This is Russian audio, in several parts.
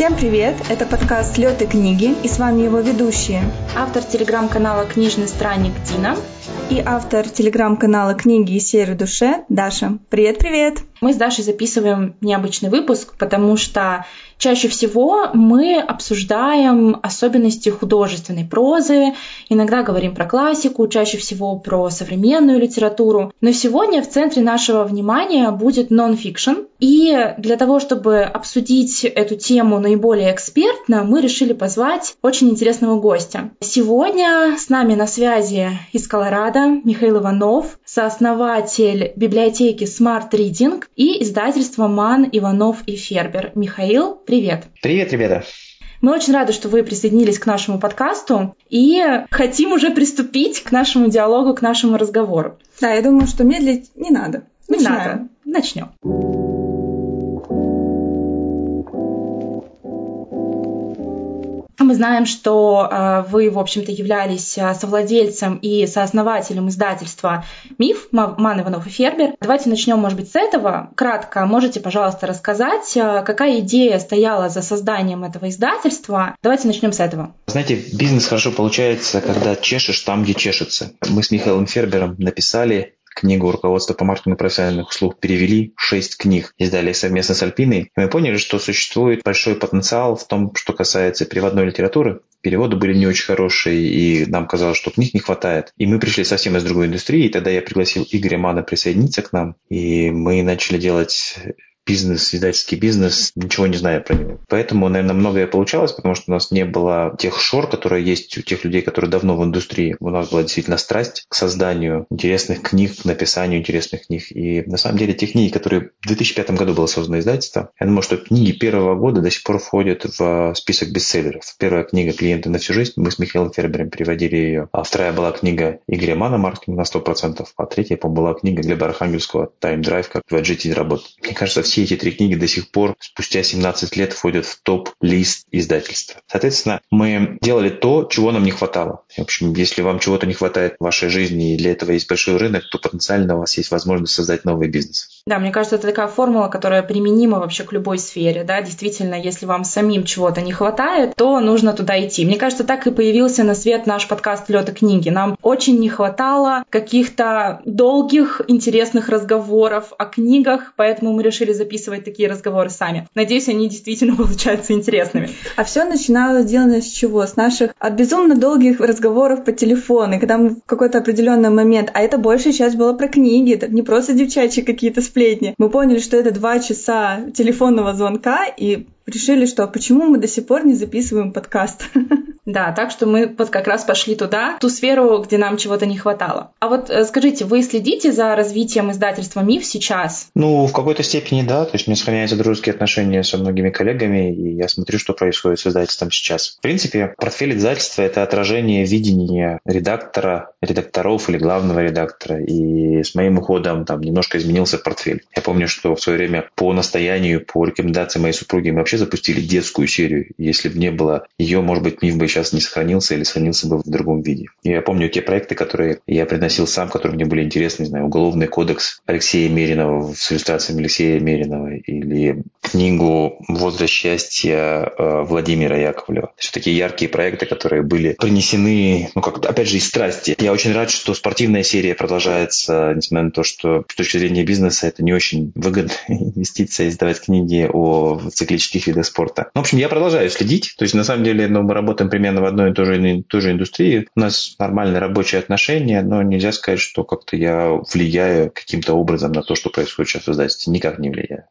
Всем привет! Это подкаст «Лёд и книги» и с вами его ведущие. Автор телеграм-канала «Книжный странник» Дина и автор телеграм-канала «Книги и серы душе» Даша. Привет-привет! Мы с Дашей записываем необычный выпуск, потому что Чаще всего мы обсуждаем особенности художественной прозы, иногда говорим про классику, чаще всего про современную литературу. Но сегодня в центре нашего внимания будет нон-фикшн. И для того, чтобы обсудить эту тему наиболее экспертно, мы решили позвать очень интересного гостя. Сегодня с нами на связи из Колорадо Михаил Иванов, сооснователь библиотеки Smart Reading и издательства Ман, Иванов и Фербер. Михаил, привет! Привет, ребята! Мы очень рады, что вы присоединились к нашему подкасту и хотим уже приступить к нашему диалогу, к нашему разговору. Да, я думаю, что медлить не надо. Не Начинаем. надо. Начнем. Мы знаем, что э, вы, в общем-то, являлись э, совладельцем и сооснователем издательства «Миф» Ман Иванов и Фербер. Давайте начнем, может быть, с этого. Кратко можете, пожалуйста, рассказать, э, какая идея стояла за созданием этого издательства? Давайте начнем с этого. Знаете, бизнес хорошо получается, когда чешешь там, где чешется. Мы с Михаилом Фербером написали книгу руководства по маркетингу профессиональных услуг перевели, шесть книг издали совместно с Альпиной. И мы поняли, что существует большой потенциал в том, что касается переводной литературы. Переводы были не очень хорошие, и нам казалось, что книг не хватает. И мы пришли совсем из другой индустрии, и тогда я пригласил Игоря Мана присоединиться к нам, и мы начали делать бизнес, издательский бизнес, ничего не знаю про него. Поэтому, наверное, многое получалось, потому что у нас не было тех шор, которые есть у тех людей, которые давно в индустрии. У нас была действительно страсть к созданию интересных книг, к написанию интересных книг. И на самом деле те книги, которые в 2005 году было создано издательство, я думаю, что книги первого года до сих пор входят в список бестселлеров. Первая книга «Клиенты на всю жизнь», мы с Михаилом Фербером переводили ее. А вторая была книга Игоря Мана «Маркетинг на 100%», а третья, по-моему, была книга Глеба Архангельского «Time Drive», как в GT работать. Мне кажется, все эти три книги до сих пор, спустя 17 лет, входят в топ-лист издательства. Соответственно, мы делали то, чего нам не хватало. В общем, если вам чего-то не хватает в вашей жизни и для этого есть большой рынок, то потенциально у вас есть возможность создать новый бизнес. Да, мне кажется, это такая формула, которая применима вообще к любой сфере. Да? Действительно, если вам самим чего-то не хватает, то нужно туда идти. Мне кажется, так и появился на свет наш подкаст «Лёд книги». Нам очень не хватало каких-то долгих, интересных разговоров о книгах, поэтому мы решили записывать такие разговоры сами. Надеюсь, они действительно получаются интересными. А все начиналось сделано с чего? С наших от безумно долгих разговоров по телефону, когда мы в какой-то определенный момент, а это большая часть была про книги, это не просто девчачьи какие-то сплетни. Мы поняли, что это два часа телефонного звонка, и решили, что почему мы до сих пор не записываем подкаст. Да, так что мы вот как раз пошли туда, ту сферу, где нам чего-то не хватало. А вот э, скажите, вы следите за развитием издательства «Миф» сейчас? Ну, в какой-то степени да. То есть у меня сохраняются дружеские отношения со многими коллегами, и я смотрю, что происходит с издательством сейчас. В принципе, портфель издательства – это отражение видения редактора, редакторов или главного редактора. И с моим уходом там немножко изменился портфель. Я помню, что в свое время по настоянию, по рекомендации моей супруги мы вообще запустили детскую серию. Если бы не было ее, может быть, миф бы сейчас не сохранился или сохранился бы в другом виде. Я помню те проекты, которые я приносил сам, которые мне были интересны, не знаю, Уголовный кодекс Алексея Меринова с иллюстрациями Алексея Меринова или книгу «Возраст счастья» э, Владимира Яковлева. Все такие яркие проекты, которые были принесены, ну, как опять же, из страсти. Я очень рад, что спортивная серия продолжается, несмотря на то, что с точки зрения бизнеса это не очень выгодная инвестиция издавать книги о циклических видах спорта. Ну, в общем, я продолжаю следить. То есть, на самом деле, ну, мы работаем примерно в одной и той же, той же индустрии. У нас нормальные рабочие отношения, но нельзя сказать, что как-то я влияю каким-то образом на то, что происходит сейчас в издательстве. Никак не влияю.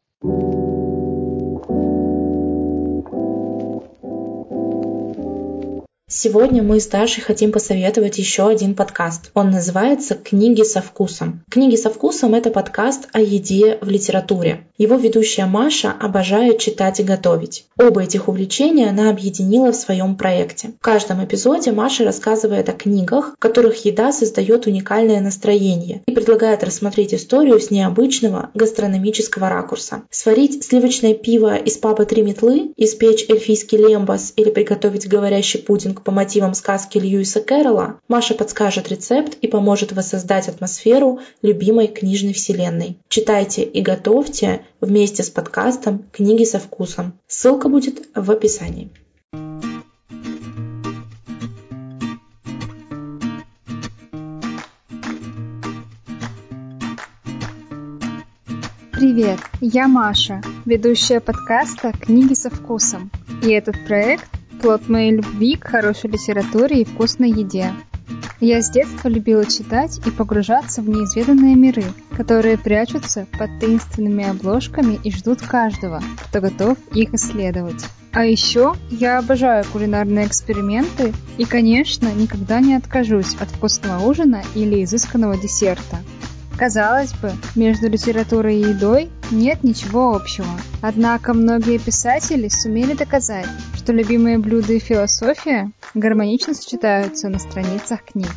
Сегодня мы с Дашей хотим посоветовать еще один подкаст. Он называется «Книги со вкусом». «Книги со вкусом» — это подкаст о еде в литературе. Его ведущая Маша обожает читать и готовить. Оба этих увлечения она объединила в своем проекте. В каждом эпизоде Маша рассказывает о книгах, в которых еда создает уникальное настроение и предлагает рассмотреть историю с необычного гастрономического ракурса. Сварить сливочное пиво из папы три метлы, испечь эльфийский лембас или приготовить говорящий пудинг рисинг по мотивам сказки Льюиса Кэрролла, Маша подскажет рецепт и поможет воссоздать атмосферу любимой книжной вселенной. Читайте и готовьте вместе с подкастом «Книги со вкусом». Ссылка будет в описании. Привет, я Маша, ведущая подкаста «Книги со вкусом». И этот проект – плод моей любви к хорошей литературе и вкусной еде. Я с детства любила читать и погружаться в неизведанные миры, которые прячутся под таинственными обложками и ждут каждого, кто готов их исследовать. А еще я обожаю кулинарные эксперименты и, конечно, никогда не откажусь от вкусного ужина или изысканного десерта – Казалось бы, между литературой и едой нет ничего общего. Однако многие писатели сумели доказать, что любимые блюда и философия гармонично сочетаются на страницах книг.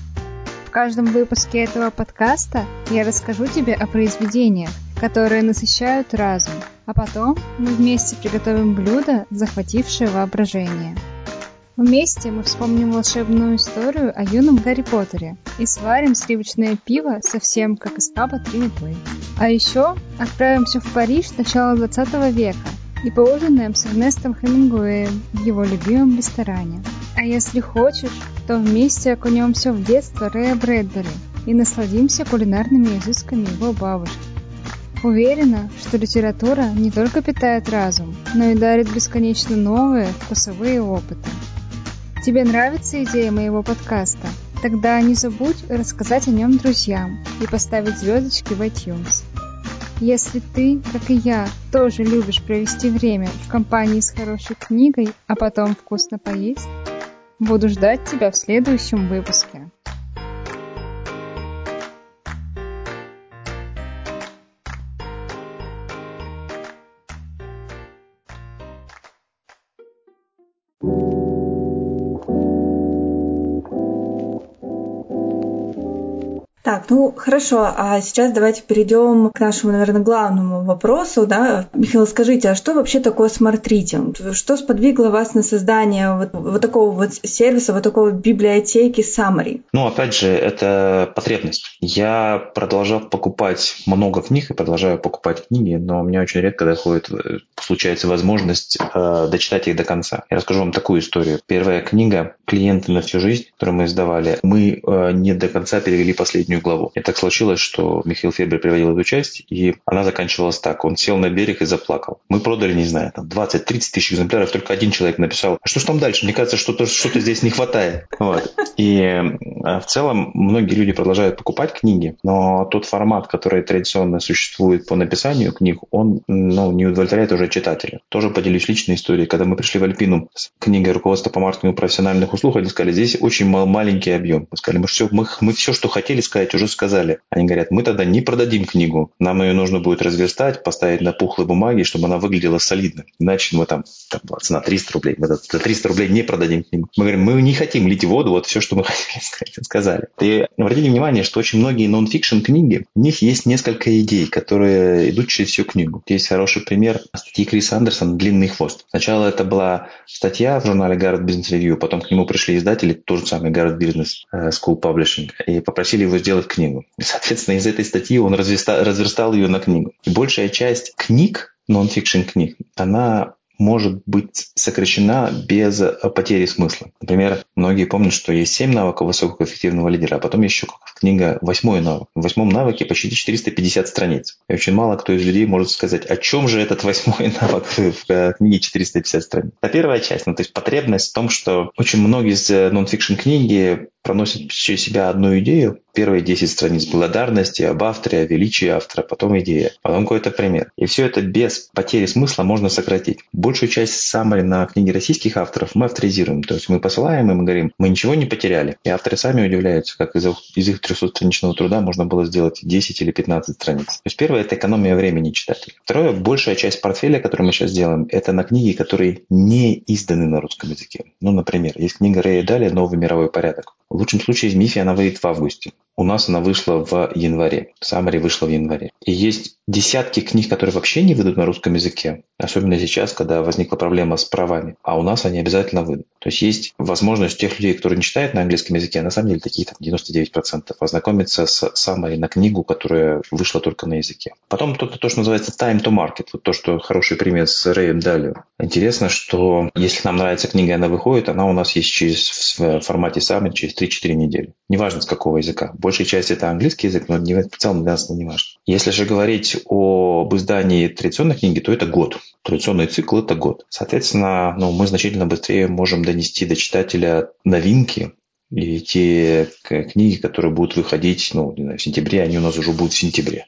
В каждом выпуске этого подкаста я расскажу тебе о произведениях, которые насыщают разум, а потом мы вместе приготовим блюдо, захватившее воображение. Вместе мы вспомним волшебную историю о юном Гарри Поттере и сварим сливочное пиво совсем как из паба «Три метлы». А еще отправимся в Париж начала 20 века и поужинаем с Эрнестом Хемингуэем в его любимом ресторане. А если хочешь, то вместе окунемся в детство Рэя Брэдбери и насладимся кулинарными изысками его бабушки. Уверена, что литература не только питает разум, но и дарит бесконечно новые вкусовые опыты. Тебе нравится идея моего подкаста? Тогда не забудь рассказать о нем друзьям и поставить звездочки в iTunes. Если ты, как и я, тоже любишь провести время в компании с хорошей книгой, а потом вкусно поесть, буду ждать тебя в следующем выпуске. Так, ну хорошо, а сейчас давайте перейдем к нашему, наверное, главному вопросу. Да? Михаил, скажите, а что вообще такое Smart Reading? Что сподвигло вас на создание вот, вот такого вот сервиса, вот такого библиотеки Summary? Ну, опять же, это потребность. Я продолжал покупать много книг и продолжаю покупать книги, но у меня очень редко доходит, э, случается возможность э, дочитать их до конца. Я расскажу вам такую историю. Первая книга «Клиенты на всю жизнь», которую мы издавали, мы э, не до конца перевели последнюю главу. И так случилось, что Михаил Фербер приводил эту часть, и она заканчивалась так. Он сел на берег и заплакал. Мы продали, не знаю, там 20-30 тысяч экземпляров, только один человек написал, а что ж там дальше? Мне кажется, что-то что здесь не хватает. Вот. И э, в целом многие люди продолжают покупать книги, но тот формат, который традиционно существует по написанию книг, он ну, не удовлетворяет уже читателя. Тоже поделюсь личной историей. Когда мы пришли в Альпину с книгой руководства по маркетингу профессиональных услуг, они сказали, здесь очень маленький объем. Мы сказали, мы все, мы, мы все, что хотели сказать, сказать, уже сказали. Они говорят, мы тогда не продадим книгу. Нам ее нужно будет разверстать, поставить на пухлой бумаге, чтобы она выглядела солидно. Иначе мы там, там была цена 300 рублей, мы за 300 рублей не продадим книгу. Мы говорим, мы не хотим лить воду, вот все, что мы хотели сказать, сказали. И обратите внимание, что очень многие нон-фикшн книги, у них есть несколько идей, которые идут через всю книгу. Есть хороший пример статьи Криса Андерсона «Длинный хвост». Сначала это была статья в журнале Harvard Business Review, потом к нему пришли издатели, тот же самый Harvard Business э, School Publishing, и попросили его сделать сделать книгу. И, соответственно, из этой статьи он разверстал, разверстал ее на книгу. И большая часть книг, нон-фикшн книг, она может быть сокращена без потери смысла. Например, многие помнят, что есть 7 навыков высокоэффективного лидера, а потом еще книга «Восьмой навык». В восьмом навыке почти 450 страниц. И очень мало кто из людей может сказать, о чем же этот восьмой навык в э, книге 450 страниц. А первая часть, ну то есть потребность в том, что очень многие из э, нон-фикшн книги проносят через себя одну идею, первые 10 страниц благодарности об авторе, о величии автора, потом идея, потом какой-то пример. И все это без потери смысла можно сократить. Большую часть самой на книги российских авторов мы авторизируем. То есть мы посылаем им и говорим, мы ничего не потеряли. И авторы сами удивляются, как из, из их 300-страничного труда можно было сделать 10 или 15 страниц. То есть первое – это экономия времени читателя. Второе – большая часть портфеля, которую мы сейчас делаем, это на книги, которые не изданы на русском языке. Ну, например, есть книга Рэя Дали «Новый мировой порядок». В лучшем случае из МИФИ она выйдет в августе. У нас она вышла в январе. Summary вышла в январе. И есть десятки книг, которые вообще не выйдут на русском языке. Особенно сейчас, когда возникла проблема с правами. А у нас они обязательно выйдут. То есть есть возможность тех людей, которые не читают на английском языке, а на самом деле такие там 99%, ознакомиться с Summary на книгу, которая вышла только на языке. Потом то, то, что называется time to market. Вот то, что хороший пример с Рэем Далио. Интересно, что если нам нравится книга, и она выходит, она у нас есть через, в формате Summary через 3-4 недели. Неважно, с какого языка. Большая часть это английский язык, но в целом для нас это не важно. Если же говорить об издании традиционной книги, то это год. Традиционный цикл – это год. Соответственно, ну, мы значительно быстрее можем донести до читателя новинки, и те книги, которые будут выходить ну, в сентябре, они у нас уже будут в сентябре.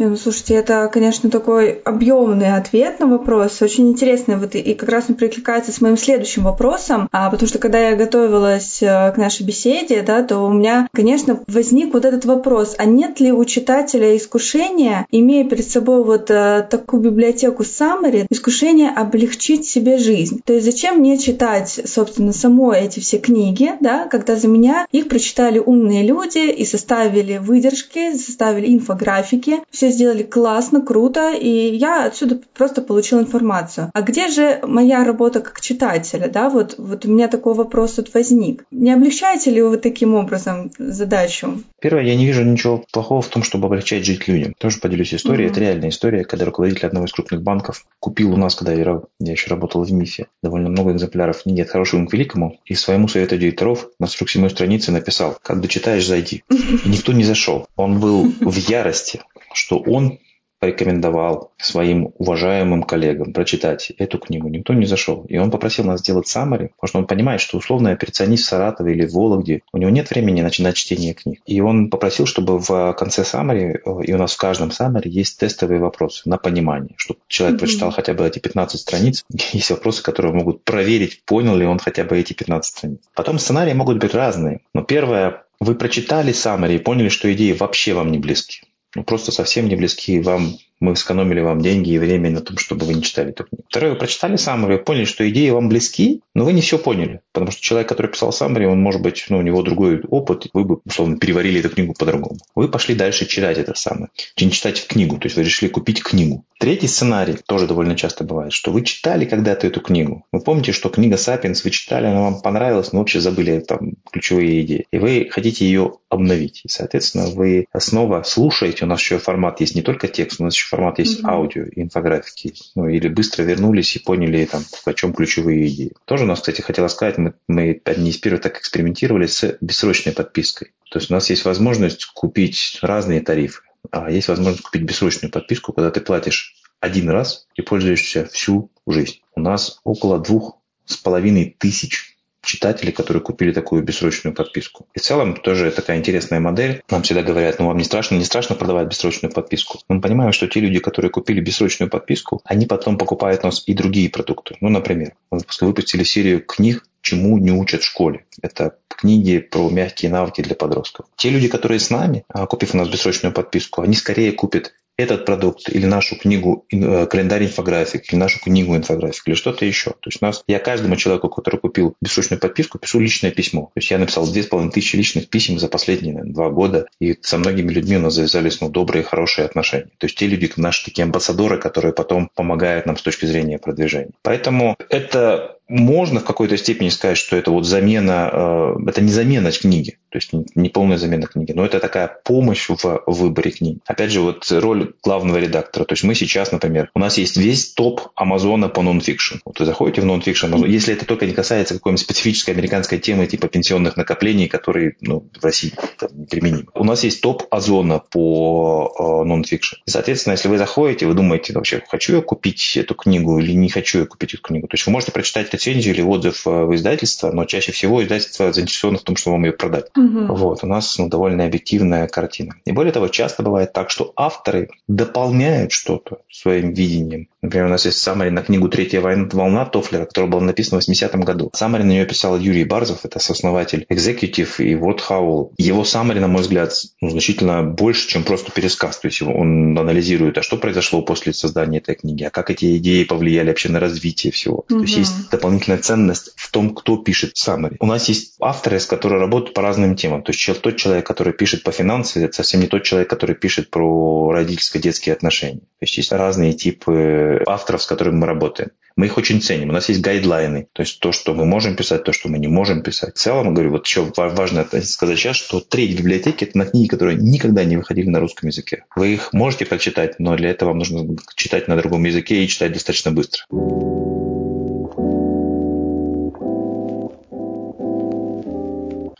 Ну, слушайте, это, конечно, такой объемный ответ на вопрос, очень интересный, вот и как раз он перекликается с моим следующим вопросом, а, потому что когда я готовилась э, к нашей беседе, да, то у меня, конечно, возник вот этот вопрос, а нет ли у читателя искушения, имея перед собой вот а, такую библиотеку summary, искушение облегчить себе жизнь? То есть зачем мне читать, собственно, самой эти все книги, да, когда за меня их прочитали умные люди и составили выдержки, составили инфографики, все сделали классно, круто, и я отсюда просто получила информацию. А где же моя работа как читателя, да, вот, вот у меня такой вопрос тут возник. Не облегчаете ли вы таким образом задачу? Первое, я не вижу ничего плохого в том, чтобы облегчать жить людям. Тоже поделюсь историей. Mm-hmm. Это реальная история, когда руководитель одного из крупных банков купил у нас, когда я, я еще работал в МИФе, довольно много экземпляров книги «От хорошего к великому» и своему совету директоров на 47 странице написал «Как дочитаешь, зайди». И никто не зашел. Он был в ярости, что он порекомендовал своим уважаемым коллегам прочитать эту книгу. Никто не зашел. И он попросил нас сделать саммари, потому что он понимает, что условно операционист в Саратове или в Вологде, у него нет времени начинать чтение книг. И он попросил, чтобы в конце саммари, и у нас в каждом саммари есть тестовые вопросы на понимание, чтобы человек mm-hmm. прочитал хотя бы эти 15 страниц. Есть вопросы, которые могут проверить, понял ли он хотя бы эти 15 страниц. Потом сценарии могут быть разные. Но первое, вы прочитали саммари и поняли, что идеи вообще вам не близки ну, просто совсем не близки вам мы сэкономили вам деньги и время на том, чтобы вы не читали эту книгу. Второе, вы прочитали Саммари, поняли, что идеи вам близки, но вы не все поняли. Потому что человек, который писал Саммари, он может быть, ну, у него другой опыт, вы бы, условно, переварили эту книгу по-другому. Вы пошли дальше читать это самое. Не читать книгу, то есть вы решили купить книгу. Третий сценарий тоже довольно часто бывает, что вы читали когда-то эту книгу. Вы помните, что книга «Сапиенс» вы читали, она вам понравилась, но вообще забыли там ключевые идеи. И вы хотите ее обновить. И, соответственно, вы снова слушаете, у нас еще формат есть не только текст, у нас еще формат есть mm-hmm. аудио, инфографики. Ну, или быстро вернулись и поняли, там, о чем ключевые идеи. Тоже у нас, кстати, хотела сказать, мы, мы не из первых так экспериментировали с бессрочной подпиской. То есть у нас есть возможность купить разные тарифы. А есть возможность купить бессрочную подписку, когда ты платишь один раз и пользуешься всю жизнь. У нас около двух с половиной тысяч читателей, которые купили такую бессрочную подписку. И в целом тоже такая интересная модель. Нам всегда говорят, ну вам не страшно, не страшно продавать бессрочную подписку. Мы понимаем, что те люди, которые купили бессрочную подписку, они потом покупают у нас и другие продукты. Ну, например, мы выпустили серию книг чему не учат в школе. Это книги про мягкие навыки для подростков. Те люди, которые с нами, а, купив у нас бессрочную подписку, они скорее купят этот продукт или нашу книгу э, календарь инфографик, или нашу книгу инфографик, или что-то еще. То есть у нас, я каждому человеку, который купил бессрочную подписку, пишу личное письмо. То есть я написал две с половиной тысячи личных писем за последние наверное, два года, и со многими людьми у нас завязались ну, добрые, хорошие отношения. То есть те люди, наши такие амбассадоры, которые потом помогают нам с точки зрения продвижения. Поэтому это можно в какой-то степени сказать, что это вот замена, э, это не замена книги, то есть не полная замена книги, но это такая помощь в выборе книги. Опять же, вот роль главного редактора. То есть мы сейчас, например, у нас есть весь топ Амазона по нонфикшн. Вот вы заходите в нонфикшн, если это только не касается какой-нибудь специфической американской темы типа пенсионных накоплений, которые ну, в России там, неприменимы. У нас есть топ Озона по э, нонфикшн. И, соответственно, если вы заходите, вы думаете, вообще, хочу я купить эту книгу или не хочу я купить эту книгу. То есть вы можете прочитать рецензию или отзыв э, в издательство, но чаще всего издательство заинтересовано в том, что вам ее продать. Угу. Вот, у нас ну, довольно объективная картина. И более того, часто бывает так, что авторы дополняют что-то своим видением. Например, у нас есть саммари на книгу «Третья волна» Тофлера, которая была написана в 80-м году. Саммари на нее писал Юрий Барзов, это сооснователь Executive и Word Howl. Его саммари, на мой взгляд, ну, значительно больше, чем просто пересказ. То есть он анализирует, а что произошло после создания этой книги, а как эти идеи повлияли вообще на развитие всего. Угу. То есть есть дополнительная ценность в том, кто пишет саммари. У нас есть авторы, с которыми работают по разным темам. То есть тот человек, который пишет по финансам, это совсем не тот человек, который пишет про родительско-детские отношения. То есть есть разные типы авторов, с которыми мы работаем. Мы их очень ценим. У нас есть гайдлайны, то есть то, что мы можем писать, то, что мы не можем писать. В целом, говорю, вот еще важно сказать сейчас, что треть библиотеки – это на книги, которые никогда не выходили на русском языке. Вы их можете прочитать, но для этого вам нужно читать на другом языке и читать достаточно быстро.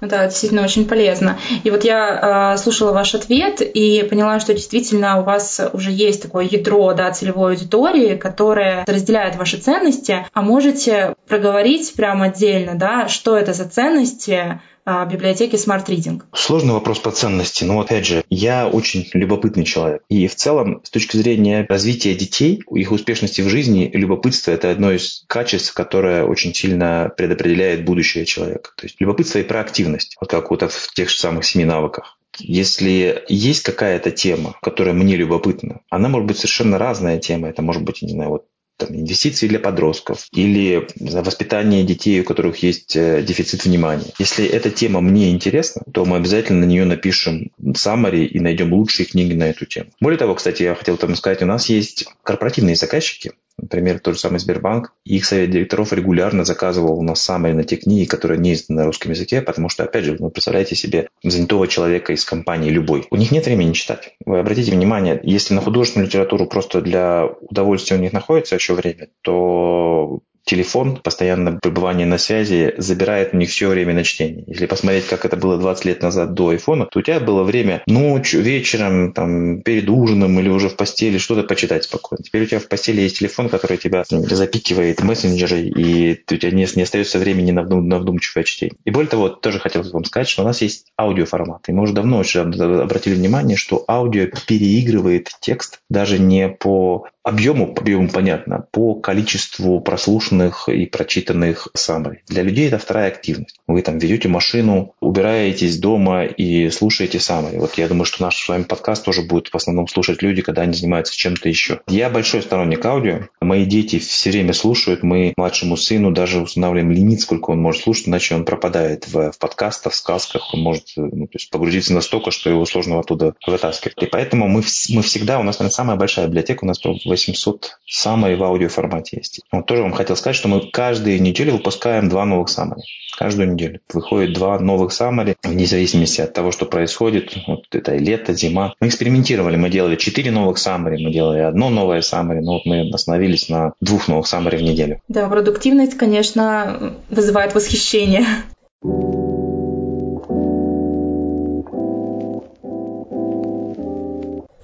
Да, действительно очень полезно. И вот я э, слушала ваш ответ и поняла, что действительно у вас уже есть такое ядро да, целевой аудитории, которая разделяет ваши ценности, а можете проговорить прямо отдельно, да, что это за ценности, библиотеки Smart Reading? Сложный вопрос по ценности. Но опять же, я очень любопытный человек. И в целом, с точки зрения развития детей, их успешности в жизни, любопытство – это одно из качеств, которое очень сильно предопределяет будущее человека. То есть любопытство и проактивность, вот как вот в тех же самых семи навыках. Если есть какая-то тема, которая мне любопытна, она может быть совершенно разная тема. Это может быть, не знаю, вот там, инвестиции для подростков или знаю, воспитание детей, у которых есть э, дефицит внимания. Если эта тема мне интересна, то мы обязательно на нее напишем summary и найдем лучшие книги на эту тему. Более того, кстати, я хотел там сказать, у нас есть корпоративные заказчики, Например, тот же самый Сбербанк. Их совет директоров регулярно заказывал у нас самые на те книги, которые не изданы на русском языке, потому что, опять же, вы представляете себе занятого человека из компании любой. У них нет времени читать. Вы обратите внимание, если на художественную литературу просто для удовольствия у них находится еще время, то телефон, постоянное пребывание на связи забирает у них все время на чтение. Если посмотреть, как это было 20 лет назад до айфона, то у тебя было время ночью, вечером, там, перед ужином или уже в постели что-то почитать спокойно. Теперь у тебя в постели есть телефон, который тебя запикивает мессенджеры, и у тебя не, не остается времени на, вдум, на вдумчивое чтение. И более того, тоже хотел вам сказать, что у нас есть аудиоформат. И мы уже давно очень обратили внимание, что аудио переигрывает текст даже не по объему, объему понятно, по количеству прослушанных и прочитанных summary. Для людей это вторая активность. Вы там ведете машину, убираетесь дома и слушаете summary. Вот я думаю, что наш с вами подкаст тоже будет в основном слушать люди, когда они занимаются чем-то еще. Я большой сторонник аудио. Мои дети все время слушают. Мы младшему сыну даже устанавливаем лимит, сколько он может слушать, иначе он пропадает в, в подкастах, в сказках. Он может ну, то есть погрузиться настолько, что его сложно оттуда вытаскивать. И поэтому мы, мы всегда, у нас, наверное, самая большая библиотека, у нас 800 самой в аудиоформате есть. Вот тоже вам хотел сказать, что мы каждую неделю выпускаем два новых саммари. Каждую неделю выходит два новых саммари, вне зависимости от того, что происходит. Вот это лето, зима. Мы экспериментировали, мы делали четыре новых саммари, мы делали одно новое саммари, но вот мы остановились на двух новых саммари в неделю. Да, продуктивность, конечно, вызывает восхищение.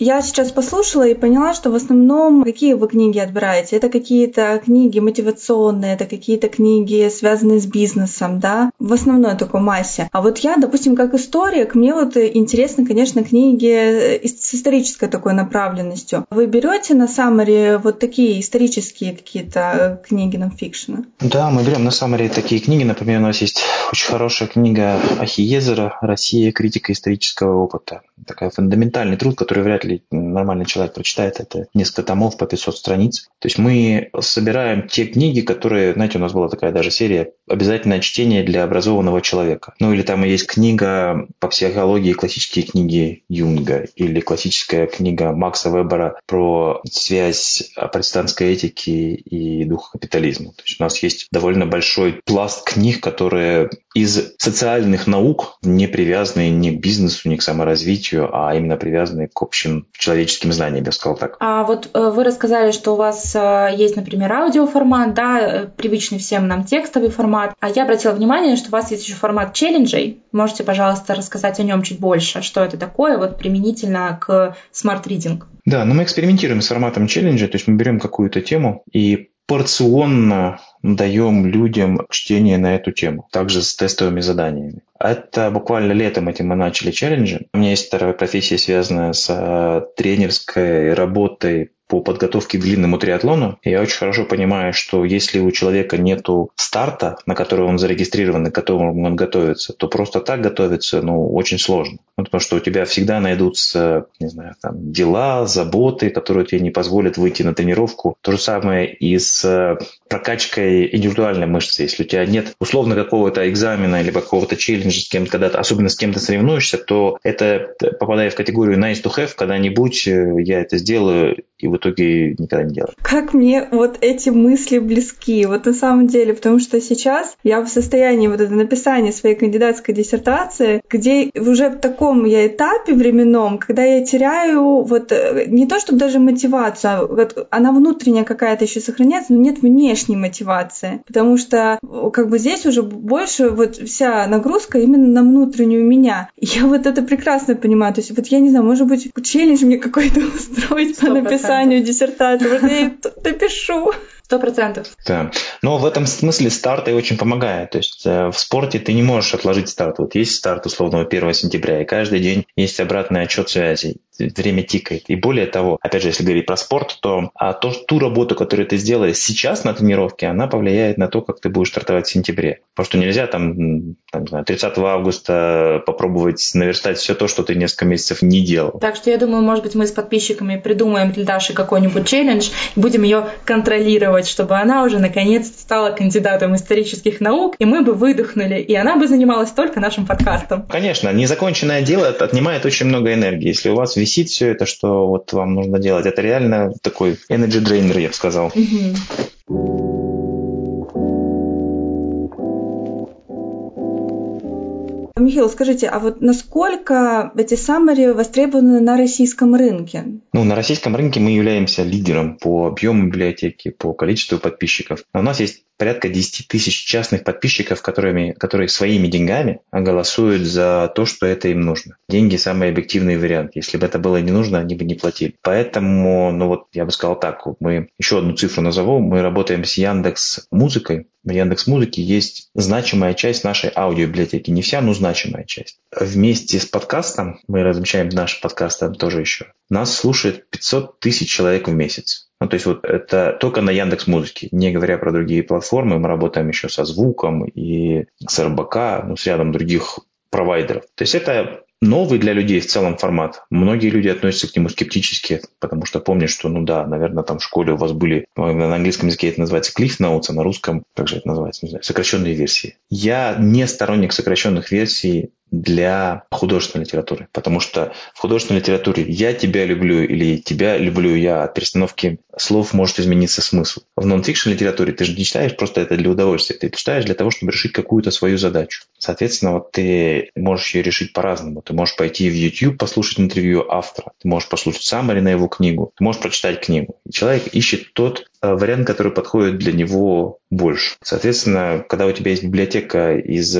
Я сейчас послушала и поняла, что в основном какие вы книги отбираете? Это какие-то книги мотивационные, это какие-то книги, связанные с бизнесом, да? В основной такой массе. А вот я, допустим, как историк, мне вот интересны, конечно, книги с исторической такой направленностью. Вы берете на саммари вот такие исторические какие-то книги нонфикшена? Да, мы берем на саммари такие книги. Например, у нас есть очень хорошая книга Ахиезера «Россия. Критика исторического опыта». Такая фундаментальный труд, который вряд ли нормальный человек прочитает, это несколько томов по 500 страниц. То есть мы собираем те книги, которые, знаете, у нас была такая даже серия «Обязательное чтение для образованного человека». Ну или там есть книга по психологии, классические книги Юнга, или классическая книга Макса Вебера про связь протестантской этики и духа капитализма. То есть у нас есть довольно большой пласт книг, которые из социальных наук, не привязанные ни к бизнесу, ни к саморазвитию, а именно привязанные к общим человеческим знаниям, я сказал так. А вот э, вы рассказали, что у вас э, есть, например, аудиоформат, да, э, привычный всем нам текстовый формат. А я обратила внимание, что у вас есть еще формат челленджей. Можете, пожалуйста, рассказать о нем чуть больше, что это такое, вот применительно к Smart Reading? Да, но мы экспериментируем с форматом челленджа, то есть мы берем какую-то тему и порционно даем людям чтение на эту тему, также с тестовыми заданиями. Это буквально летом этим мы начали челленджи. У меня есть вторая профессия, связанная с э, тренерской работой по подготовке к длинному триатлону, я очень хорошо понимаю, что если у человека нет старта, на который он зарегистрирован и к которому он готовится, то просто так готовиться ну, очень сложно. Ну, потому что у тебя всегда найдутся, не знаю, там, дела, заботы, которые тебе не позволят выйти на тренировку. То же самое и с прокачкой индивидуальной мышцы. Если у тебя нет условно какого-то экзамена или какого-то челленджа с кем-то, когда особенно с кем-то соревнуешься, то это попадая в категорию nice to have, когда-нибудь э, я это сделаю, и в итоге никогда не делаю. Как мне вот эти мысли близки, вот на самом деле, потому что сейчас я в состоянии вот это написания своей кандидатской диссертации, где уже в таком я этапе временном, когда я теряю вот э, не то, чтобы даже мотивацию, а вот она внутренняя какая-то еще сохраняется, но нет внешней мотивации, потому что как бы здесь уже больше вот вся нагрузка именно на внутреннюю меня. И я вот это прекрасно понимаю, то есть вот я не знаю, может быть, челлендж мне какой-то устроить по написанию диссертации. Вот я допишу. Сто процентов. Да. Но в этом смысле старт и очень помогает. То есть э, в спорте ты не можешь отложить старт. Вот есть старт условно 1 сентября, и каждый день есть обратный отчет связи время тикает. И более того, опять же, если говорить про спорт, то, а то ту работу, которую ты сделаешь сейчас на тренировке, она повлияет на то, как ты будешь стартовать в сентябре. Потому что нельзя там, там знаю, 30 августа попробовать наверстать все то, что ты несколько месяцев не делал. Так что я думаю, может быть, мы с подписчиками придумаем для Даши какой-нибудь челлендж, и будем ее контролировать, чтобы она уже наконец стала кандидатом исторических наук, и мы бы выдохнули, и она бы занималась только нашим подкастом. Конечно, незаконченное дело отнимает очень много энергии. Если у вас висит все это, что вот вам нужно делать. Это реально такой energy drainer, я бы сказал. Михаил, скажите, а вот насколько эти саммари востребованы на российском рынке? Ну, на российском рынке мы являемся лидером по объему библиотеки, по количеству подписчиков. у нас есть порядка 10 тысяч частных подписчиков, которыми, которые своими деньгами голосуют за то, что это им нужно. Деньги – самый объективный вариант. Если бы это было не нужно, они бы не платили. Поэтому, ну вот я бы сказал так, мы еще одну цифру назову. Мы работаем с Яндекс Музыкой. В Яндекс Музыке есть значимая часть нашей аудиобиблиотеки. Не вся, но значимая часть. Вместе с подкастом, мы размещаем наш подкаст там тоже еще, нас слушает 500 тысяч человек в месяц. Ну, то есть вот это только на Яндекс Музыке, не говоря про другие платформы. Мы работаем еще со звуком и с РБК, ну, с рядом других провайдеров. То есть это новый для людей в целом формат. Многие люди относятся к нему скептически, потому что помнят, что, ну да, наверное, там в школе у вас были, на английском языке это называется Cliff Notes, а на русском, как же это называется, не знаю, сокращенные версии. Я не сторонник сокращенных версий для художественной литературы. Потому что в художественной литературе «я тебя люблю» или «тебя люблю я» от перестановки слов может измениться смысл. В нон-фикшн литературе ты же не читаешь просто это для удовольствия. Ты читаешь для того, чтобы решить какую-то свою задачу. Соответственно, вот ты можешь ее решить по-разному. Ты можешь пойти в YouTube, послушать интервью автора. Ты можешь послушать саммари на его книгу. Ты можешь прочитать книгу. И человек ищет тот э, вариант, который подходит для него больше. Соответственно, когда у тебя есть библиотека из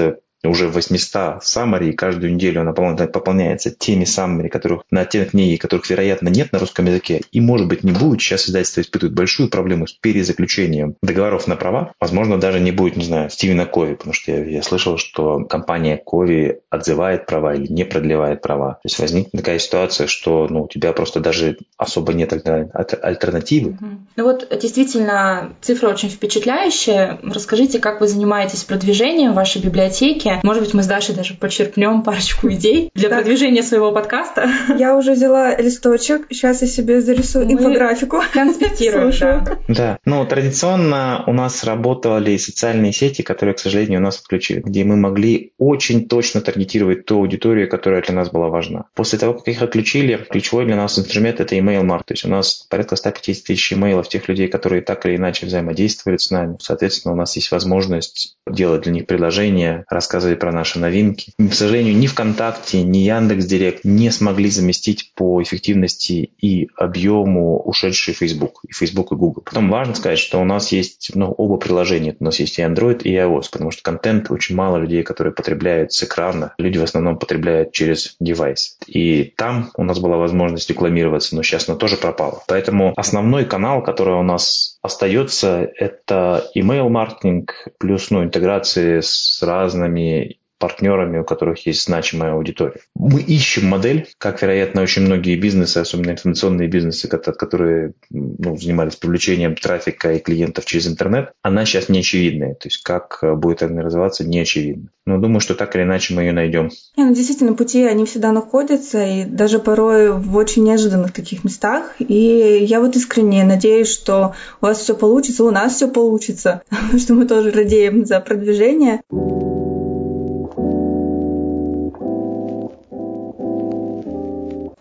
уже 800 summary, каждую неделю она пополняется теми summary, которых, на те книги, которых, вероятно, нет на русском языке, и, может быть, не будет. Сейчас издательство испытывает большую проблему с перезаключением договоров на права. Возможно, даже не будет, не знаю, Стивена Кови, потому что я, я слышал, что компания Кови отзывает права или не продлевает права. То есть возникнет такая ситуация, что ну, у тебя просто даже особо нет альтернативы. Ну вот действительно цифра очень впечатляющая. Расскажите, как вы занимаетесь продвижением вашей библиотеки, может быть, мы с Дашей даже почерпнем парочку идей для так. продвижения своего подкаста. Я уже взяла листочек, сейчас я себе зарисую мы инфографику. Конспектируем, да. Да, ну традиционно у нас работали социальные сети, которые, к сожалению, у нас отключили, где мы могли очень точно таргетировать ту аудиторию, которая для нас была важна. После того, как их отключили, ключевой для нас инструмент это email марк. То есть у нас порядка 150 тысяч имейлов тех людей, которые так или иначе взаимодействовали с нами. Соответственно, у нас есть возможность делать для них предложения, рассказывать рассказывать про наши новинки. К сожалению, ни ВКонтакте, ни Яндекс Директ не смогли заместить по эффективности и объему ушедший Facebook, и Facebook и Google. Потом важно сказать, что у нас есть ну, оба приложения. У нас есть и Android, и iOS, потому что контент очень мало людей, которые потребляют с экрана. Люди в основном потребляют через девайс. И там у нас была возможность рекламироваться, но сейчас она тоже пропала. Поэтому основной канал, который у нас остается, это email-маркетинг плюс ну, интеграции с разными партнерами, у которых есть значимая аудитория. Мы ищем модель, как, вероятно, очень многие бизнесы, особенно информационные бизнесы, которые ну, занимались привлечением трафика и клиентов через интернет, она сейчас не очевидная. То есть как будет она развиваться, не очевидно. Но думаю, что так или иначе мы ее найдем. Не, ну, действительно, пути, они всегда находятся, и даже порой в очень неожиданных таких местах. И я вот искренне надеюсь, что у вас все получится, у нас все получится, потому что мы тоже радеем за продвижение.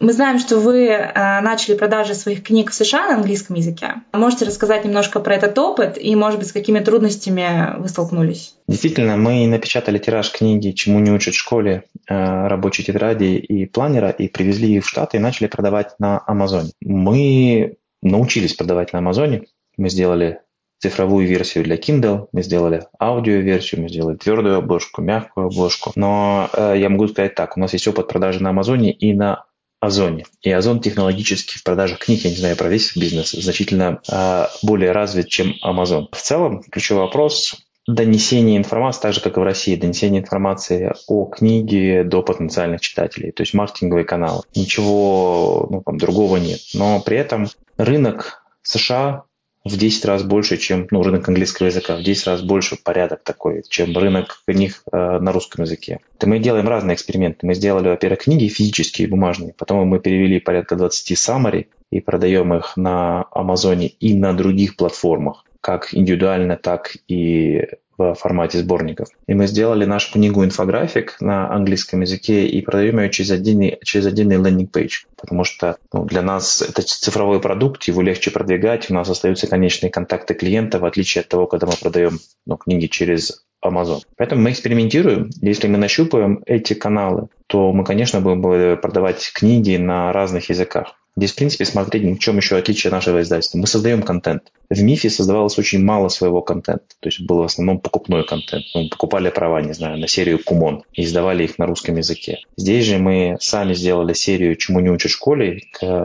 Мы знаем, что вы э, начали продажи своих книг в США на английском языке. Можете рассказать немножко про этот опыт и, может быть, с какими трудностями вы столкнулись? Действительно, мы напечатали тираж книги «Чему не учат в школе», э, рабочей тетради и планера, и привезли их в Штаты и начали продавать на Амазоне. Мы научились продавать на Амазоне. Мы сделали цифровую версию для Kindle, мы сделали аудиоверсию, мы сделали твердую обложку, мягкую обложку. Но э, я могу сказать так, у нас есть опыт продажи на Амазоне и на Озоне. И Озон технологически в продажах книг, я не знаю про весь бизнес, значительно э, более развит, чем Amazon. В целом, ключевой вопрос донесение информации, так же, как и в России, донесение информации о книге до потенциальных читателей, то есть маркетинговый канал. Ничего ну, там, другого нет. Но при этом рынок США в 10 раз больше, чем ну, рынок английского языка, в 10 раз больше порядок такой, чем рынок книг э, на русском языке. То мы делаем разные эксперименты. Мы сделали, во-первых, книги физические, бумажные, потом мы перевели порядка 20 summary и продаем их на Амазоне и на других платформах, как индивидуально, так и в формате сборников. И мы сделали нашу книгу инфографик на английском языке и продаем ее через отдельный, через отдельный landing page. Потому что ну, для нас это цифровой продукт, его легче продвигать, у нас остаются конечные контакты клиента, в отличие от того, когда мы продаем ну, книги через Amazon. Поэтому мы экспериментируем. Если мы нащупаем эти каналы, то мы, конечно, будем продавать книги на разных языках. Здесь, в принципе, смотреть, в чем еще отличие нашего издательства. Мы создаем контент. В МИФе создавалось очень мало своего контента. То есть был в основном покупной контент. Мы покупали права, не знаю, на серию Kumon и издавали их на русском языке. Здесь же мы сами сделали серию «Чему не учат в школе»,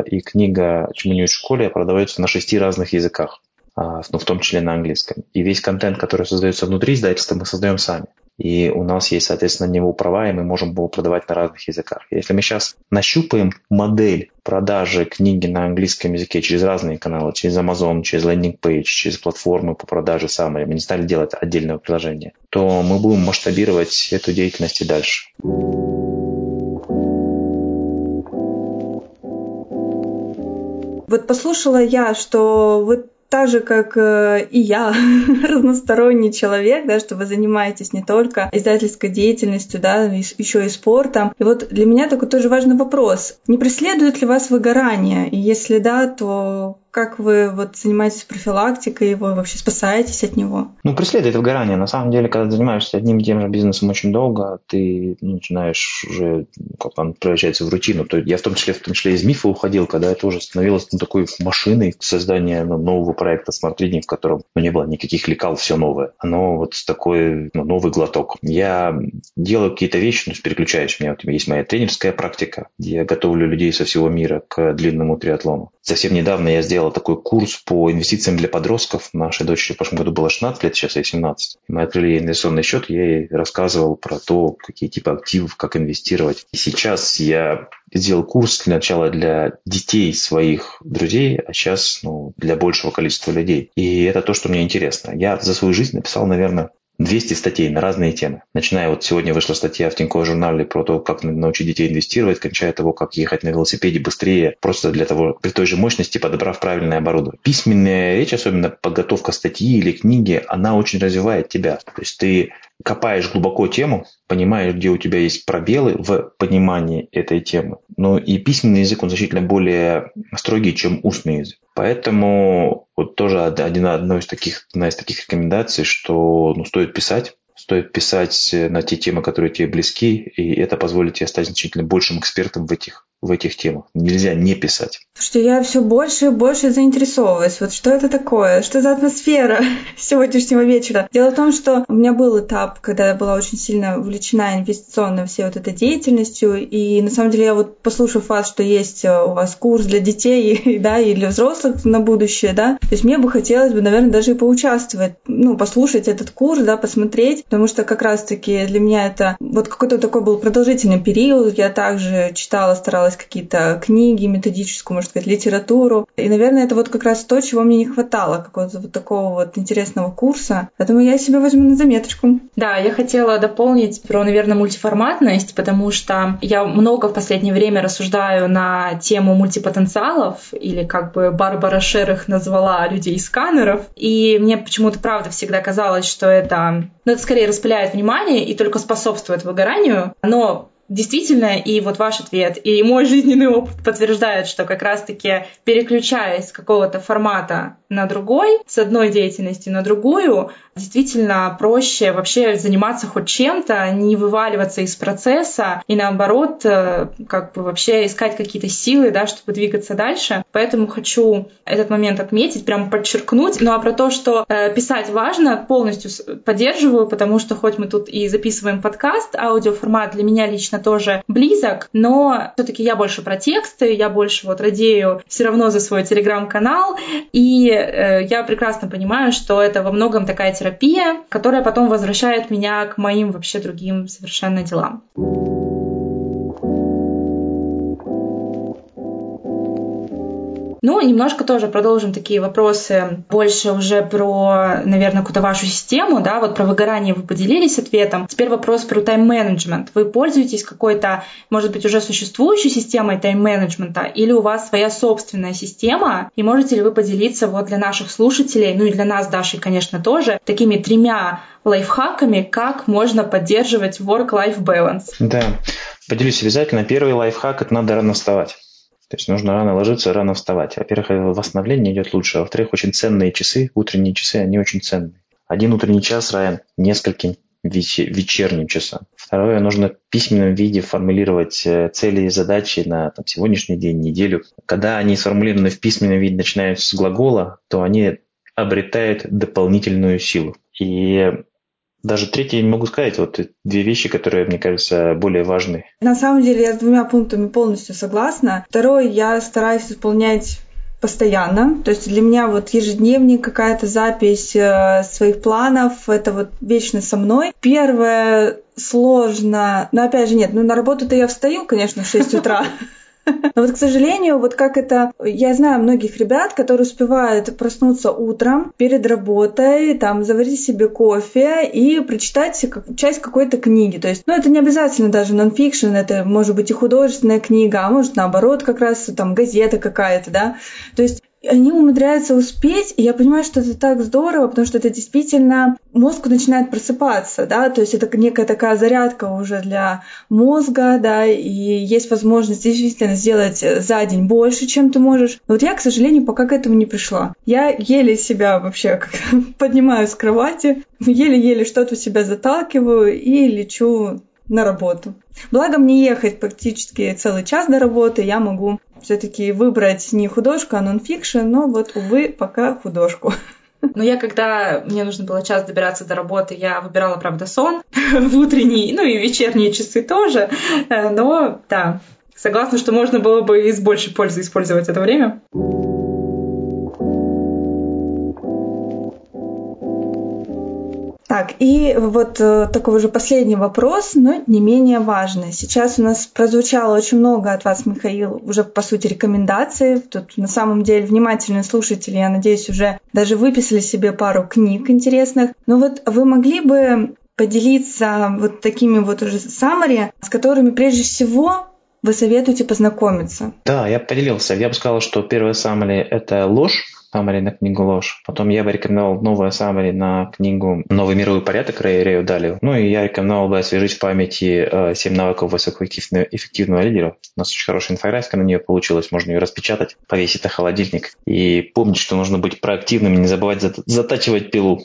и книга «Чему не учат в школе» продается на шести разных языках а, ну, в том числе на английском. И весь контент, который создается внутри издательства, мы создаем сами и у нас есть, соответственно, на него права, и мы можем его продавать на разных языках. Если мы сейчас нащупаем модель продажи книги на английском языке через разные каналы, через Amazon, через landing page, через платформы по продаже самой, мы не стали делать отдельное приложение, то мы будем масштабировать эту деятельность и дальше. Вот послушала я, что вы так же, как э, и я, разносторонний человек, да, что вы занимаетесь не только издательской деятельностью, да, еще и спортом. И вот для меня такой тоже важный вопрос. Не преследует ли вас выгорание? И если да, то как вы вот занимаетесь профилактикой его, вообще спасаетесь от него? Ну, преследует выгорание. На самом деле, когда ты занимаешься одним и тем же бизнесом очень долго, ты начинаешь уже, как он превращается в рутину. То я в том числе, в том числе из мифа уходил, когда это уже становилось ну, такой машиной создания ну, нового проекта Smart Reading, в котором ну, не было никаких лекал, все новое. Оно вот такой ну, новый глоток. Я делаю какие-то вещи, ну, переключаюсь. У меня вот, есть моя тренерская практика, где я готовлю людей со всего мира к длинному триатлону. Совсем недавно я сделал такой курс по инвестициям для подростков. Нашей дочери в прошлом году было 16 лет, сейчас ей 17. Мы открыли ей инвестиционный счет, я ей рассказывал про то, какие типы активов, как инвестировать. И сейчас я сделал курс для начала для детей своих друзей, а сейчас ну, для большего количества людей. И это то, что мне интересно. Я за свою жизнь написал, наверное, 200 статей на разные темы. Начиная вот сегодня вышла статья в Тиньковом журнале про то, как научить детей инвестировать, кончая того, как ехать на велосипеде быстрее, просто для того, при той же мощности подобрав правильное оборудование. Письменная речь, особенно подготовка статьи или книги, она очень развивает тебя. То есть ты копаешь глубоко тему, понимаешь, где у тебя есть пробелы в понимании этой темы. Но и письменный язык, он значительно более строгий, чем устный язык. Поэтому вот тоже один, одно из таких, одна из таких рекомендаций, что ну, стоит писать, стоит писать на те темы, которые тебе близки, и это позволит тебе стать значительно большим экспертом в этих в этих темах. Нельзя не писать. Слушайте, я все больше и больше заинтересовываюсь. Вот что это такое? Что за атмосфера сегодняшнего вечера? Дело в том, что у меня был этап, когда я была очень сильно увлечена инвестиционной всей вот этой деятельностью. И на самом деле я вот послушав вас, что есть э, у вас курс для детей, да, и для взрослых на будущее, да, то есть мне бы хотелось бы, наверное, даже и поучаствовать, ну, послушать этот курс, да, посмотреть, потому что как раз-таки для меня это вот какой-то такой был продолжительный период. Я также читала, старалась какие-то книги, методическую, может сказать, литературу. И, наверное, это вот как раз то, чего мне не хватало, какого-то вот такого вот интересного курса. Поэтому я себе возьму на заметочку. Да, я хотела дополнить про, наверное, мультиформатность, потому что я много в последнее время рассуждаю на тему мультипотенциалов, или как бы Барбара Шер их назвала людей-сканеров. И мне почему-то правда всегда казалось, что это, ну, это скорее распыляет внимание и только способствует выгоранию. Но действительно, и вот ваш ответ, и мой жизненный опыт подтверждает, что как раз-таки переключаясь с какого-то формата на другой, с одной деятельности на другую, действительно проще вообще заниматься хоть чем-то, не вываливаться из процесса и наоборот, э, как бы вообще искать какие-то силы, да, чтобы двигаться дальше. Поэтому хочу этот момент отметить, прям подчеркнуть. Ну а про то, что э, писать важно, полностью поддерживаю, потому что хоть мы тут и записываем подкаст, аудиоформат для меня лично тоже близок, но все-таки я больше про тексты, я больше вот радею все равно за свой телеграм-канал, и э, я прекрасно понимаю, что это во многом такая терапия, которая потом возвращает меня к моим вообще другим совершенно делам. Ну, немножко тоже продолжим такие вопросы, больше уже про, наверное, какую-то вашу систему, да, вот про выгорание вы поделились ответом. Теперь вопрос про тайм-менеджмент. Вы пользуетесь какой-то, может быть, уже существующей системой тайм-менеджмента или у вас своя собственная система, и можете ли вы поделиться вот для наших слушателей, ну и для нас, Даши, конечно, тоже, такими тремя лайфхаками, как можно поддерживать work-life balance? Да, поделюсь обязательно. Первый лайфхак – это надо рано вставать. То есть нужно рано ложиться, рано вставать. Во-первых, восстановление идет лучше. Во-вторых, очень ценные часы, утренние часы, они очень ценные. Один утренний час равен нескольким вечерним часам. Второе, нужно в письменном виде формулировать э, цели и задачи на там, сегодняшний день, неделю. Когда они сформулированы в письменном виде, начинают с глагола, то они обретают дополнительную силу. И даже третье не могу сказать. Вот две вещи, которые, мне кажется, более важны. На самом деле я с двумя пунктами полностью согласна. Второй, я стараюсь исполнять постоянно. То есть для меня вот ежедневник, какая-то запись э, своих планов, это вот вечно со мной. Первое сложно, но опять же нет, ну на работу-то я встаю, конечно, в 6 утра. Но вот, к сожалению, вот как это... Я знаю многих ребят, которые успевают проснуться утром перед работой, там, заварить себе кофе и прочитать часть какой-то книги. То есть, ну, это не обязательно даже нонфикшн, это может быть и художественная книга, а может, наоборот, как раз там газета какая-то, да. То есть они умудряются успеть, и я понимаю, что это так здорово, потому что это действительно мозг начинает просыпаться, да, то есть это некая такая зарядка уже для мозга, да, и есть возможность действительно сделать за день больше, чем ты можешь. Но вот я, к сожалению, пока к этому не пришла. Я еле себя вообще поднимаю с кровати, еле-еле что-то у себя заталкиваю и лечу на работу. Благо мне ехать практически целый час до работы, я могу все-таки выбрать не художку, а нонфикшн, но вот, увы, пока художку. Но я, когда мне нужно было час добираться до работы, я выбирала, правда, сон в утренние, ну и вечерние часы тоже. Но, да, согласна, что можно было бы и с большей пользой использовать это время. Так, и вот э, такой уже последний вопрос, но не менее важный. Сейчас у нас прозвучало очень много от вас, Михаил, уже по сути рекомендаций. Тут на самом деле внимательные слушатели, я надеюсь, уже даже выписали себе пару книг интересных. Но вот вы могли бы поделиться вот такими вот уже саммари, с которыми прежде всего вы советуете познакомиться? Да, я поделился. Я бы сказал, что первое саммари – это ложь, Саммари на книгу «Ложь». Потом я бы рекомендовал новое Саммари на книгу «Новый мировой порядок» Рэя Рэю Далио. Ну и я рекомендовал бы освежить в памяти э, «Семь навыков высокоэффективного лидера». У нас очень хорошая инфографика на нее получилась, можно ее распечатать, повесить на холодильник. И помнить, что нужно быть проактивным, не забывать затачивать пилу.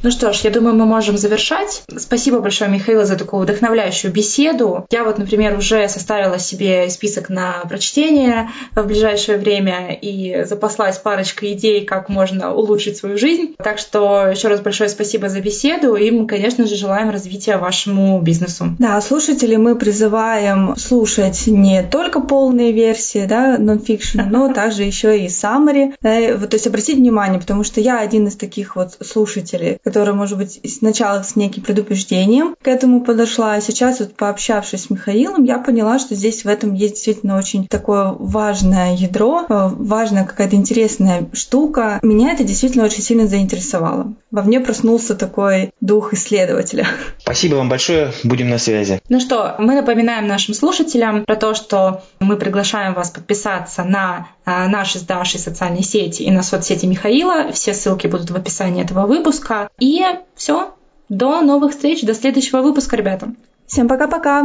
Ну что ж, я думаю, мы можем завершать. Спасибо большое, Михаил, за такую вдохновляющую беседу. Я вот, например, уже составила себе список на прочтение в ближайшее время и запаслась парочкой идей, как можно улучшить свою жизнь. Так что еще раз большое спасибо за беседу, и мы, конечно же, желаем развития вашему бизнесу. Да, слушатели мы призываем слушать не только полные версии, да, нонфикшена, но также еще и summary. Да, вот, то есть обратить внимание, потому что я один из таких вот слушателей, который, может быть, сначала с неким предупреждением к этому подошла, а сейчас вот пообщавшись с Михаилом, я поняла, что здесь в этом есть действительно очень такое важное ядро, э, важная какая-то интересная штука. Меня это действительно очень сильно заинтересовало. Во мне проснулся такой дух исследователя. Спасибо вам большое, будем на связи. Ну что, мы напоминаем нашим слушателям про то, что мы приглашаем вас подписаться на наши с Дашей социальные сети и на соцсети Михаила. Все ссылки будут в описании этого выпуска. И все, до новых встреч, до следующего выпуска, ребята. Всем пока-пока!